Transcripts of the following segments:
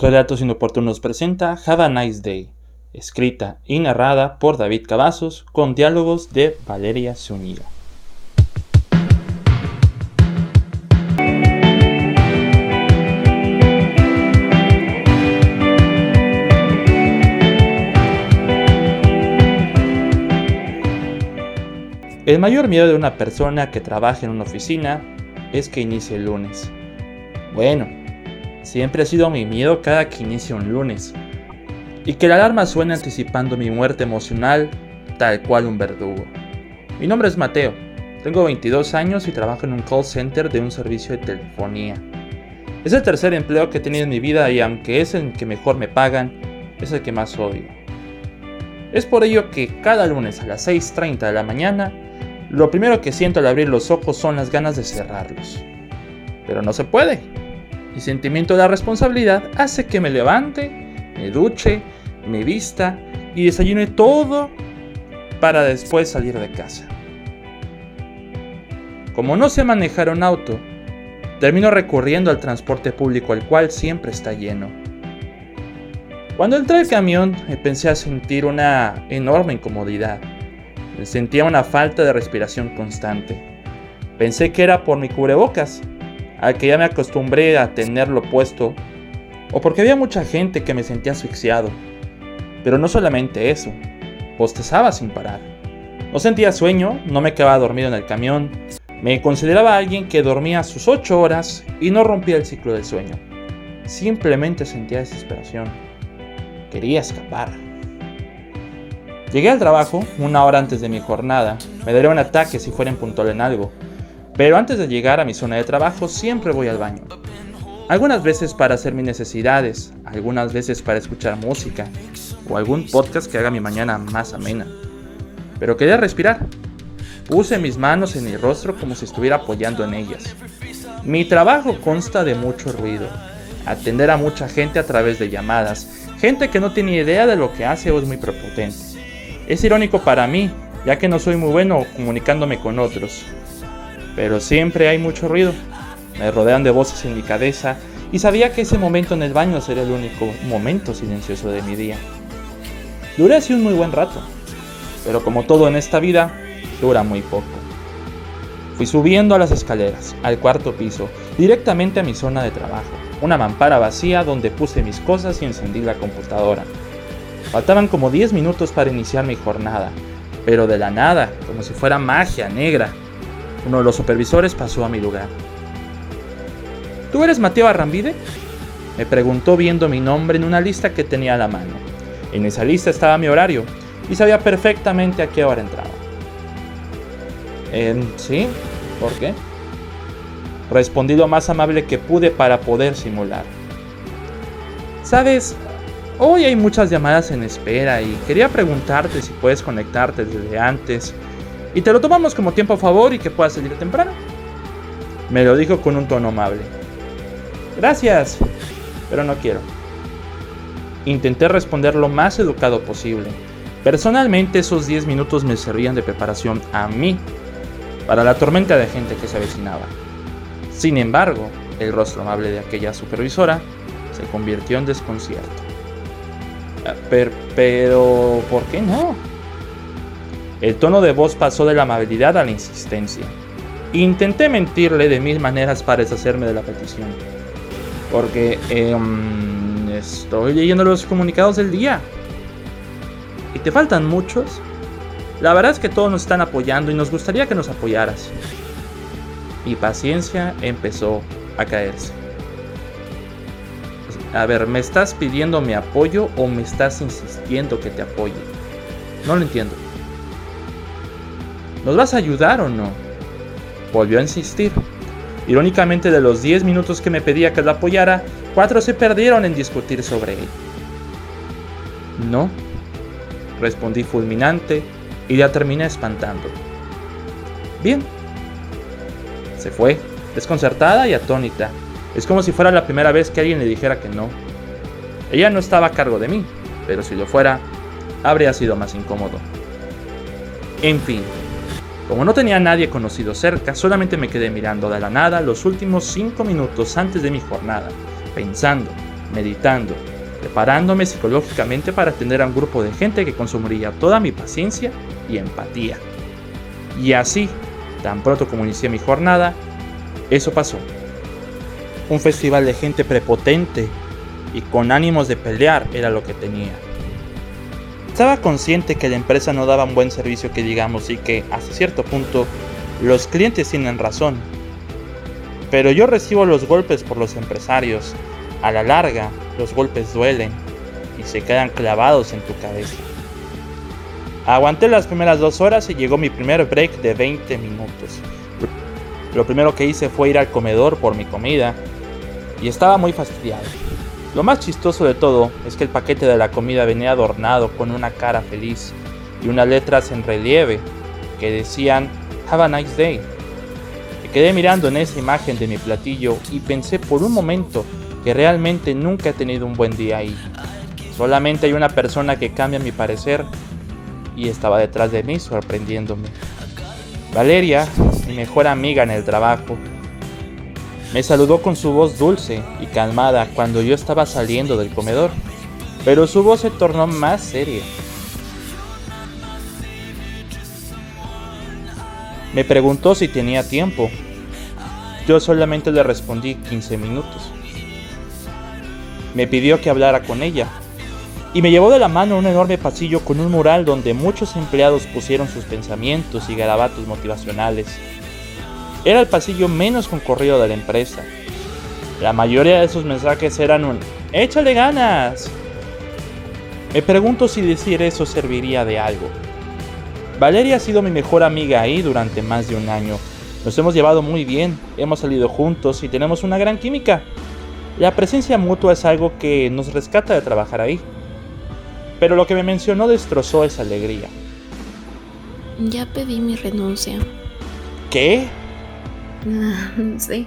Relatos Inoportunos presenta Have a Nice Day, escrita y narrada por David Cavazos con diálogos de Valeria Zúñiga. El mayor miedo de una persona que trabaja en una oficina es que inicie el lunes. Bueno, Siempre ha sido mi miedo cada que inicia un lunes. Y que la alarma suene anticipando mi muerte emocional, tal cual un verdugo. Mi nombre es Mateo. Tengo 22 años y trabajo en un call center de un servicio de telefonía. Es el tercer empleo que he tenido en mi vida y aunque es el que mejor me pagan, es el que más odio. Es por ello que cada lunes a las 6.30 de la mañana, lo primero que siento al abrir los ojos son las ganas de cerrarlos. Pero no se puede. Mi sentimiento de la responsabilidad hace que me levante, me duche, me vista y desayune todo para después salir de casa. Como no sé manejar un auto, termino recurriendo al transporte público, el cual siempre está lleno. Cuando entré al camión, pensé a sentir una enorme incomodidad. Sentía una falta de respiración constante. Pensé que era por mi cubrebocas, al que ya me acostumbré a tenerlo puesto, o porque había mucha gente que me sentía asfixiado. Pero no solamente eso, postezaba sin parar. No sentía sueño, no me quedaba dormido en el camión, me consideraba alguien que dormía sus 8 horas y no rompía el ciclo del sueño. Simplemente sentía desesperación. Quería escapar. Llegué al trabajo una hora antes de mi jornada. Me daría un ataque si fuera en puntual en algo. Pero antes de llegar a mi zona de trabajo siempre voy al baño. Algunas veces para hacer mis necesidades, algunas veces para escuchar música o algún podcast que haga mi mañana más amena. Pero quería respirar. Puse mis manos en mi rostro como si estuviera apoyando en ellas. Mi trabajo consta de mucho ruido, atender a mucha gente a través de llamadas, gente que no tiene idea de lo que hace o es muy prepotente. Es irónico para mí, ya que no soy muy bueno comunicándome con otros, pero siempre hay mucho ruido. Me rodean de voces en mi cabeza y sabía que ese momento en el baño sería el único momento silencioso de mi día. Duré así un muy buen rato, pero como todo en esta vida, dura muy poco. Fui subiendo a las escaleras, al cuarto piso, directamente a mi zona de trabajo, una mampara vacía donde puse mis cosas y encendí la computadora. Faltaban como 10 minutos para iniciar mi jornada, pero de la nada, como si fuera magia negra, uno de los supervisores pasó a mi lugar. ¿Tú eres Mateo Arrambide? Me preguntó viendo mi nombre en una lista que tenía a la mano. En esa lista estaba mi horario y sabía perfectamente a qué hora entraba. Eh, sí, ¿por qué? Respondí lo más amable que pude para poder simular. Sabes, hoy hay muchas llamadas en espera y quería preguntarte si puedes conectarte desde antes y te lo tomamos como tiempo a favor y que puedas salir temprano. Me lo dijo con un tono amable. Gracias, pero no quiero. Intenté responder lo más educado posible. Personalmente esos 10 minutos me servían de preparación a mí para la tormenta de gente que se avecinaba. Sin embargo, el rostro amable de aquella supervisora se convirtió en desconcierto. Ah, pero, pero, ¿por qué no? El tono de voz pasó de la amabilidad a la insistencia. Intenté mentirle de mil maneras para deshacerme de la petición. Porque em, estoy leyendo los comunicados del día. ¿Y te faltan muchos? La verdad es que todos nos están apoyando y nos gustaría que nos apoyaras. Mi paciencia empezó a caerse. A ver, ¿me estás pidiendo mi apoyo o me estás insistiendo que te apoye? No lo entiendo. ¿Nos vas a ayudar o no? Volvió a insistir. Irónicamente, de los 10 minutos que me pedía que la apoyara, cuatro se perdieron en discutir sobre él. No, respondí fulminante y la terminé espantando. Bien. Se fue, desconcertada y atónita. Es como si fuera la primera vez que alguien le dijera que no. Ella no estaba a cargo de mí, pero si lo fuera, habría sido más incómodo. En fin, como no tenía a nadie conocido cerca, solamente me quedé mirando de la nada los últimos 5 minutos antes de mi jornada, pensando, meditando, preparándome psicológicamente para atender a un grupo de gente que consumiría toda mi paciencia y empatía. Y así, tan pronto como inicié mi jornada, eso pasó. Un festival de gente prepotente y con ánimos de pelear era lo que tenía. Estaba consciente que la empresa no daba un buen servicio que digamos y que, hasta cierto punto, los clientes tienen razón. Pero yo recibo los golpes por los empresarios. A la larga, los golpes duelen y se quedan clavados en tu cabeza. Aguanté las primeras dos horas y llegó mi primer break de 20 minutos. Lo primero que hice fue ir al comedor por mi comida y estaba muy fastidiado. Lo más chistoso de todo es que el paquete de la comida venía adornado con una cara feliz y unas letras en relieve que decían Have a nice day. Me quedé mirando en esa imagen de mi platillo y pensé por un momento que realmente nunca he tenido un buen día ahí. Solamente hay una persona que cambia mi parecer y estaba detrás de mí sorprendiéndome. Valeria, mi mejor amiga en el trabajo, me saludó con su voz dulce y calmada cuando yo estaba saliendo del comedor, pero su voz se tornó más seria. Me preguntó si tenía tiempo. Yo solamente le respondí 15 minutos. Me pidió que hablara con ella y me llevó de la mano a un enorme pasillo con un mural donde muchos empleados pusieron sus pensamientos y garabatos motivacionales. Era el pasillo menos concurrido de la empresa. La mayoría de esos mensajes eran un ¡Échale ganas! Me pregunto si decir eso serviría de algo. Valeria ha sido mi mejor amiga ahí durante más de un año. Nos hemos llevado muy bien, hemos salido juntos y tenemos una gran química. La presencia mutua es algo que nos rescata de trabajar ahí. Pero lo que me mencionó destrozó esa alegría. Ya pedí mi renuncia. ¿Qué? Sí.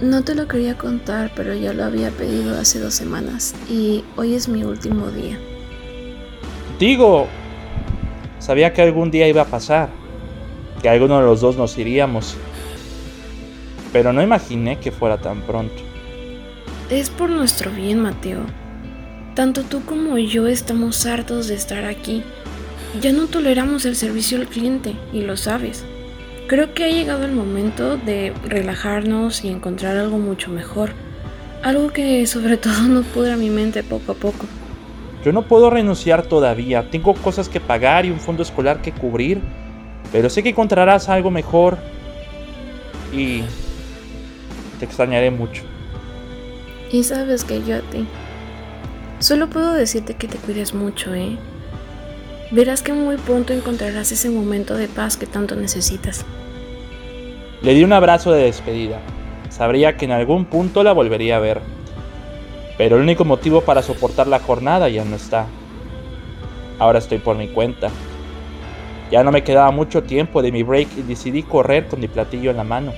No te lo quería contar, pero ya lo había pedido hace dos semanas y hoy es mi último día. Digo, sabía que algún día iba a pasar, que alguno de los dos nos iríamos, pero no imaginé que fuera tan pronto. Es por nuestro bien, Mateo. Tanto tú como yo estamos hartos de estar aquí. Ya no toleramos el servicio al cliente, y lo sabes. Creo que ha llegado el momento de relajarnos y encontrar algo mucho mejor. Algo que sobre todo nos pudra mi mente poco a poco. Yo no puedo renunciar todavía. Tengo cosas que pagar y un fondo escolar que cubrir. Pero sé que encontrarás algo mejor. Y te extrañaré mucho. Y sabes que yo a ti. Solo puedo decirte que te cuides mucho, ¿eh? Verás que muy pronto encontrarás ese momento de paz que tanto necesitas. Le di un abrazo de despedida. Sabría que en algún punto la volvería a ver. Pero el único motivo para soportar la jornada ya no está. Ahora estoy por mi cuenta. Ya no me quedaba mucho tiempo de mi break y decidí correr con mi platillo en la mano.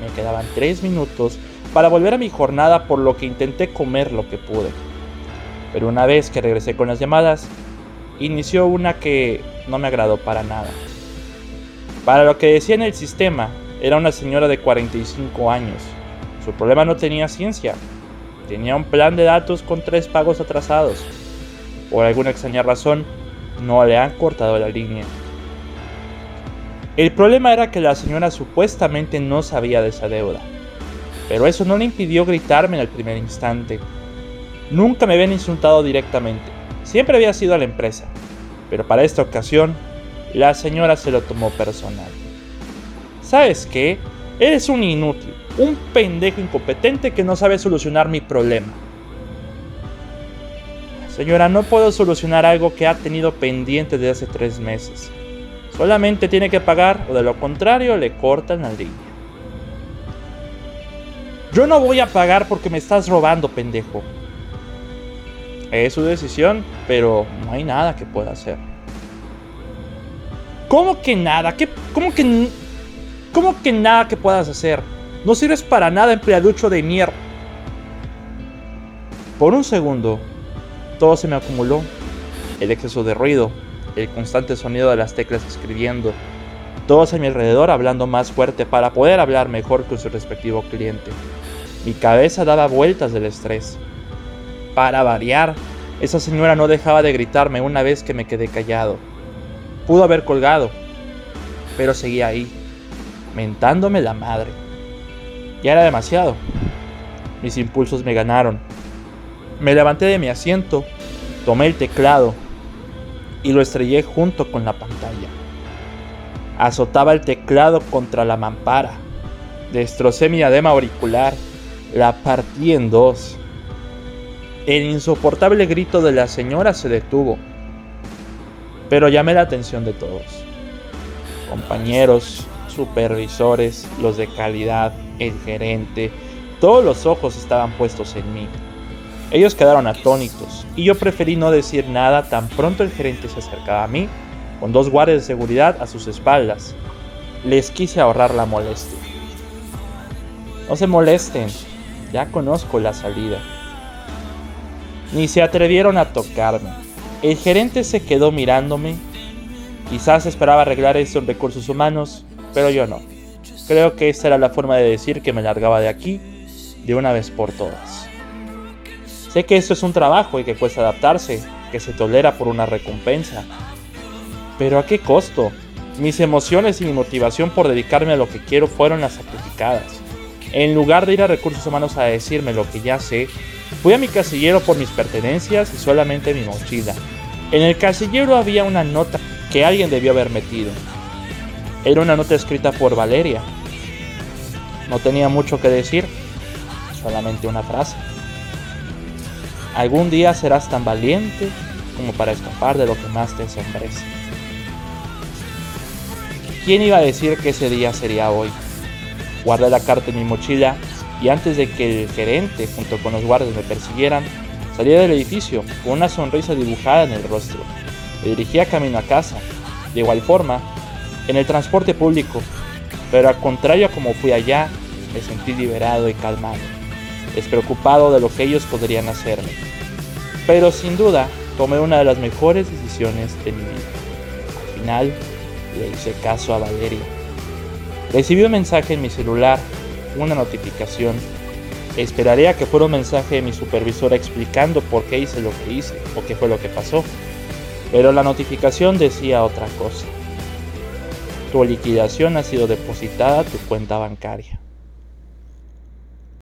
Me quedaban tres minutos para volver a mi jornada por lo que intenté comer lo que pude. Pero una vez que regresé con las llamadas, inició una que no me agradó para nada. Para lo que decía en el sistema, era una señora de 45 años. Su problema no tenía ciencia. Tenía un plan de datos con tres pagos atrasados. Por alguna extraña razón, no le han cortado la línea. El problema era que la señora supuestamente no sabía de esa deuda. Pero eso no le impidió gritarme en el primer instante. Nunca me habían insultado directamente. Siempre había sido a la empresa, pero para esta ocasión, la señora se lo tomó personal. ¿Sabes qué? Eres un inútil, un pendejo incompetente que no sabe solucionar mi problema. Señora, no puedo solucionar algo que ha tenido pendiente desde hace tres meses. Solamente tiene que pagar o de lo contrario le cortan la línea. Yo no voy a pagar porque me estás robando, pendejo. Es su decisión, pero no hay nada que pueda hacer. ¿Cómo que nada? ¿Qué, cómo, que, ¿Cómo que nada que puedas hacer? No sirves para nada, empleaducho de mierda. Por un segundo, todo se me acumuló. El exceso de ruido, el constante sonido de las teclas escribiendo, todos a mi alrededor hablando más fuerte para poder hablar mejor con su respectivo cliente. Mi cabeza daba vueltas del estrés. Para variar, esa señora no dejaba de gritarme una vez que me quedé callado. Pudo haber colgado, pero seguía ahí, mentándome la madre. Ya era demasiado. Mis impulsos me ganaron. Me levanté de mi asiento, tomé el teclado y lo estrellé junto con la pantalla. Azotaba el teclado contra la mampara. Destrocé mi adema auricular. La partí en dos. El insoportable grito de la señora se detuvo. Pero llamé la atención de todos. Compañeros, supervisores, los de calidad, el gerente, todos los ojos estaban puestos en mí. Ellos quedaron atónitos y yo preferí no decir nada tan pronto el gerente se acercaba a mí con dos guardias de seguridad a sus espaldas. Les quise ahorrar la molestia. No se molesten, ya conozco la salida. Ni se atrevieron a tocarme. El gerente se quedó mirándome. Quizás esperaba arreglar esto en recursos humanos, pero yo no. Creo que esta era la forma de decir que me largaba de aquí de una vez por todas. Sé que esto es un trabajo y que cuesta adaptarse, que se tolera por una recompensa. Pero ¿a qué costo? Mis emociones y mi motivación por dedicarme a lo que quiero fueron las sacrificadas. En lugar de ir a recursos humanos a decirme lo que ya sé, fui a mi casillero por mis pertenencias y solamente mi mochila. En el casillero había una nota que alguien debió haber metido. Era una nota escrita por Valeria. No tenía mucho que decir, solamente una frase. Algún día serás tan valiente como para escapar de lo que más te ensombrece. ¿Quién iba a decir que ese día sería hoy? Guardé la carta en mi mochila y antes de que el gerente junto con los guardias me persiguieran, salí del edificio con una sonrisa dibujada en el rostro. Me dirigía camino a casa, de igual forma, en el transporte público, pero al contrario a como fui allá, me sentí liberado y calmado despreocupado de lo que ellos podrían hacerme. Pero sin duda, tomé una de las mejores decisiones de mi vida. Al final, le hice caso a Valeria. Recibí un mensaje en mi celular, una notificación. Esperaré a que fuera un mensaje de mi supervisora explicando por qué hice lo que hice o qué fue lo que pasó. Pero la notificación decía otra cosa. Tu liquidación ha sido depositada a tu cuenta bancaria.